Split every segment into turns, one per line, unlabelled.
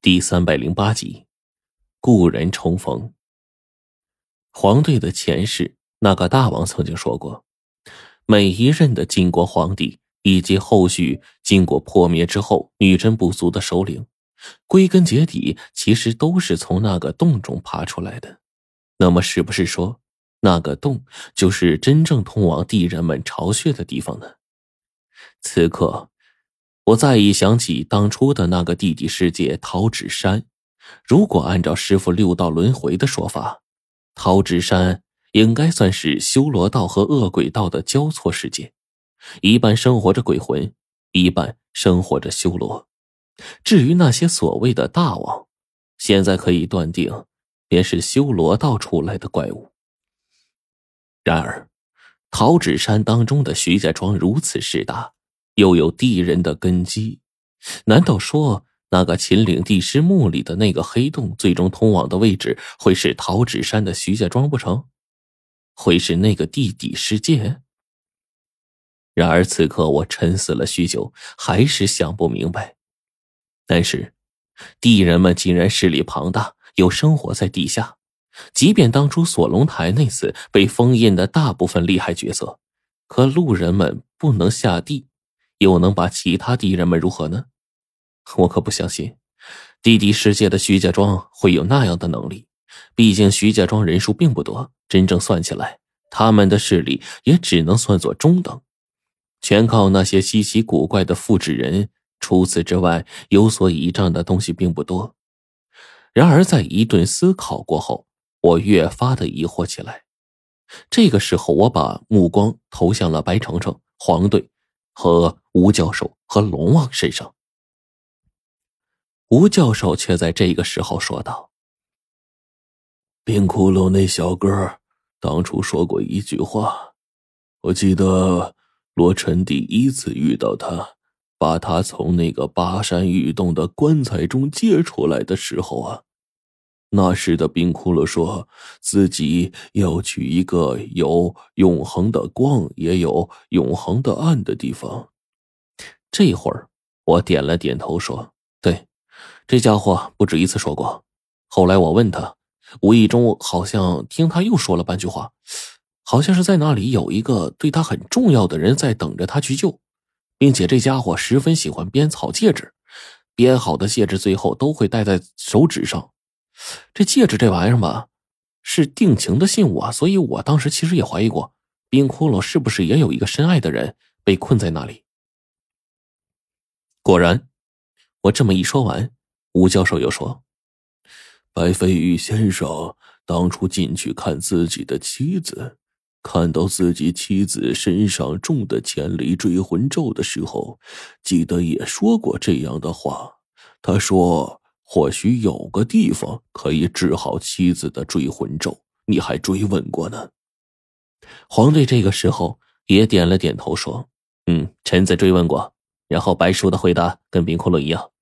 第三百零八集，故人重逢。黄队的前世那个大王曾经说过，每一任的晋国皇帝以及后续晋国破灭之后女真部族的首领，归根结底其实都是从那个洞中爬出来的。那么，是不是说那个洞就是真正通往地人们巢穴的地方呢？此刻。我再一想起当初的那个地底世界桃纸山，如果按照师傅六道轮回的说法，桃纸山应该算是修罗道和恶鬼道的交错世界，一半生活着鬼魂，一半生活着修罗。至于那些所谓的大王，现在可以断定，便是修罗道出来的怪物。然而，桃纸山当中的徐家庄如此势大。又有地人的根基，难道说那个秦岭地师墓里的那个黑洞，最终通往的位置会是桃纸山的徐家庄不成？会是那个地底世界？然而此刻我沉思了许久，还是想不明白。但是，地人们竟然势力庞大，又生活在地下，即便当初锁龙台那次被封印的大部分厉害角色，可路人们不能下地。又能把其他敌人们如何呢？我可不相信，地底世界的徐家庄会有那样的能力。毕竟徐家庄人数并不多，真正算起来，他们的势力也只能算作中等，全靠那些稀奇古怪的复制人。除此之外，有所倚仗的东西并不多。然而，在一顿思考过后，我越发的疑惑起来。这个时候，我把目光投向了白程程、黄队。和吴教授和龙王身上，吴教授却在这个时候说道：“
冰窟窿那小哥当初说过一句话，我记得罗晨第一次遇到他，把他从那个巴山玉洞的棺材中接出来的时候啊。”那时的冰窟窿说自己要去一个有永恒的光，也有永恒的暗的地方。
这会儿，我点了点头，说：“对，这家伙不止一次说过。后来我问他，无意中好像听他又说了半句话，好像是在那里有一个对他很重要的人在等着他去救，并且这家伙十分喜欢编草戒指，编好的戒指最后都会戴在手指上。”这戒指这玩意儿吧，是定情的信物啊，所以我当时其实也怀疑过，冰窟窿是不是也有一个深爱的人被困在那里。果然，我这么一说完，吴教授又说：“
白飞宇先生当初进去看自己的妻子，看到自己妻子身上中的千里追魂咒的时候，记得也说过这样的话。他说。”或许有个地方可以治好妻子的追魂咒，你还追问过呢？
黄队这个时候也点了点头，说：“嗯，臣子追问过。”然后白叔的回答跟冰窟窿一样，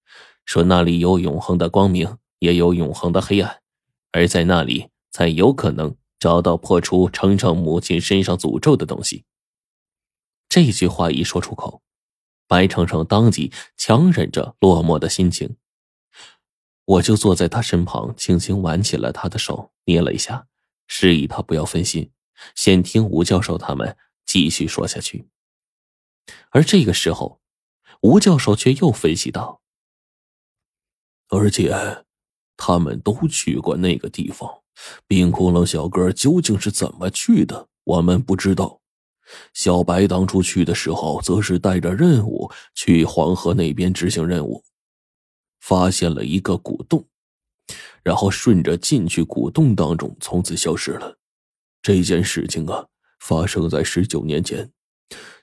说那里有永恒的光明，也有永恒的黑暗，而在那里才有可能找到破除程程母亲身上诅咒的东西。这句话一说出口，白程程当即强忍着落寞的心情。我就坐在他身旁，轻轻挽起了他的手，捏了一下，示意他不要分心，先听吴教授他们继续说下去。而这个时候，吴教授却又分析道：“
而且，他们都去过那个地方，冰窟窿小哥究竟是怎么去的，我们不知道。小白当初去的时候，则是带着任务去黄河那边执行任务。”发现了一个古洞，然后顺着进去古洞当中，从此消失了。这件事情啊，发生在十九年前，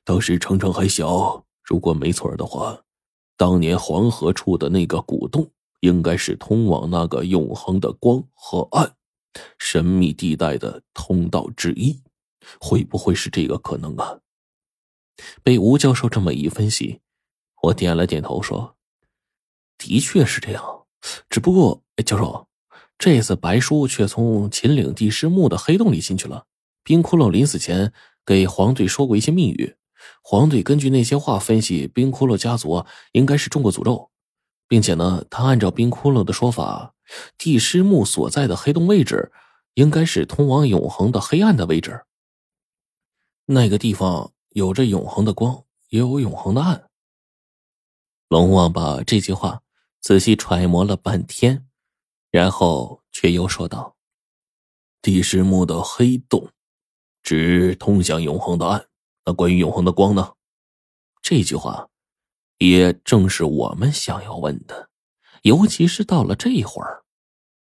当时程程还小。如果没错的话，当年黄河处的那个古洞，应该是通往那个永恒的光和暗神秘地带的通道之一。会不会是这个可能啊？
被吴教授这么一分析，我点了点头说。的确是这样，只不过，哎教授，这次白叔却从秦岭地师墓的黑洞里进去了。冰窟窿临死前给黄队说过一些密语，黄队根据那些话分析，冰窟窿家族应该是中过诅咒。并且呢，他按照冰窟窿的说法，地师墓所在的黑洞位置，应该是通往永恒的黑暗的位置。那个地方有着永恒的光，也有永恒的暗。龙王把这句话仔细揣摩了半天，然后却又说道：“
地师墓的黑洞，指通向永恒的暗。那关于永恒的光呢？”
这句话。也正是我们想要问的，尤其是到了这会儿，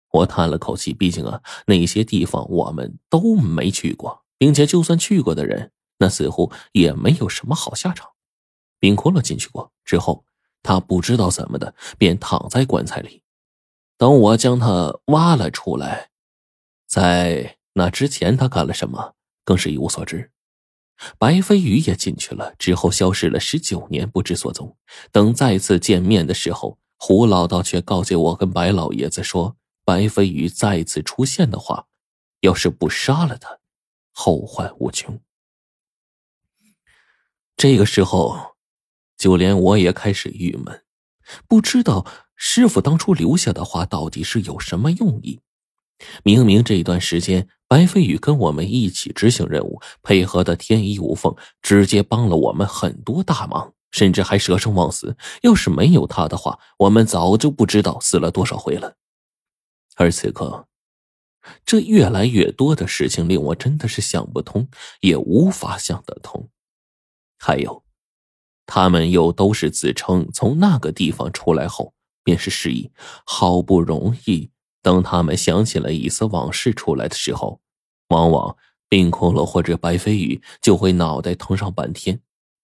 我叹了口气。毕竟啊，那些地方我们都没去过，并且就算去过的人，那似乎也没有什么好下场。冰窟窿进去过之后，他不知道怎么的，便躺在棺材里。等我将他挖了出来，在那之前他干了什么，更是一无所知。白飞宇也进去了，之后消失了十九年，不知所踪。等再次见面的时候，胡老道却告诫我跟白老爷子说：“白飞宇再次出现的话，要是不杀了他，后患无穷。”这个时候，就连我也开始郁闷，不知道师傅当初留下的话到底是有什么用意。明明这段时间。白飞宇跟我们一起执行任务，配合的天衣无缝，直接帮了我们很多大忙，甚至还舍生忘死。要是没有他的话，我们早就不知道死了多少回了。而此刻，这越来越多的事情令我真的是想不通，也无法想得通。还有，他们又都是自称从那个地方出来后便是失忆，好不容易。等他们想起了一丝往事出来的时候，往往冰窟窿或者白飞羽就会脑袋疼上半天，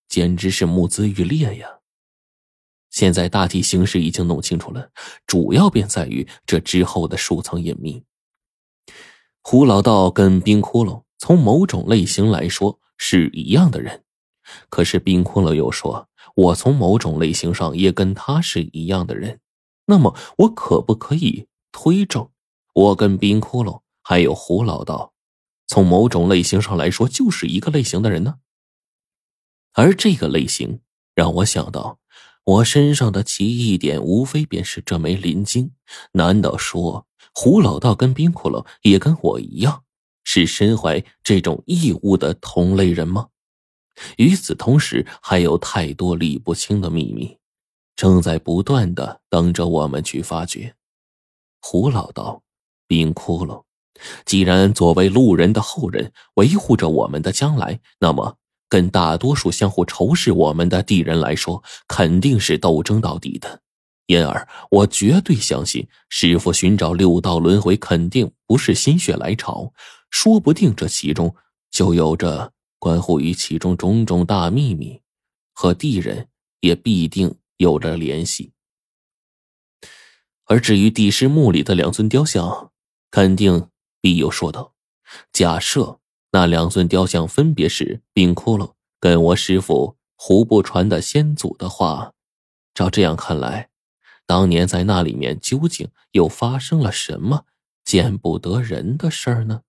简直是目眦欲裂呀！现在大体形势已经弄清楚了，主要便在于这之后的数层隐秘。胡老道跟冰窟窿从某种类型来说是一样的人，可是冰窟窿又说，我从某种类型上也跟他是一样的人，那么我可不可以？推证，我跟冰窟窿还有胡老道，从某种类型上来说，就是一个类型的人呢。而这个类型让我想到，我身上的奇异点，无非便是这枚灵晶。难道说胡老道跟冰窟窿也跟我一样，是身怀这种异物的同类人吗？与此同时，还有太多理不清的秘密，正在不断的等着我们去发掘。胡老道，冰窟窿，既然作为路人的后人维护着我们的将来，那么跟大多数相互仇视我们的敌人来说，肯定是斗争到底的。因而，我绝对相信师傅寻找六道轮回，肯定不是心血来潮，说不定这其中就有着关乎于其中种种大秘密，和地人也必定有着联系。而至于地师墓里的两尊雕像，肯定必有说道。假设那两尊雕像分别是冰窟窿跟我师傅胡不传的先祖的话，照这样看来，当年在那里面究竟又发生了什么见不得人的事儿呢？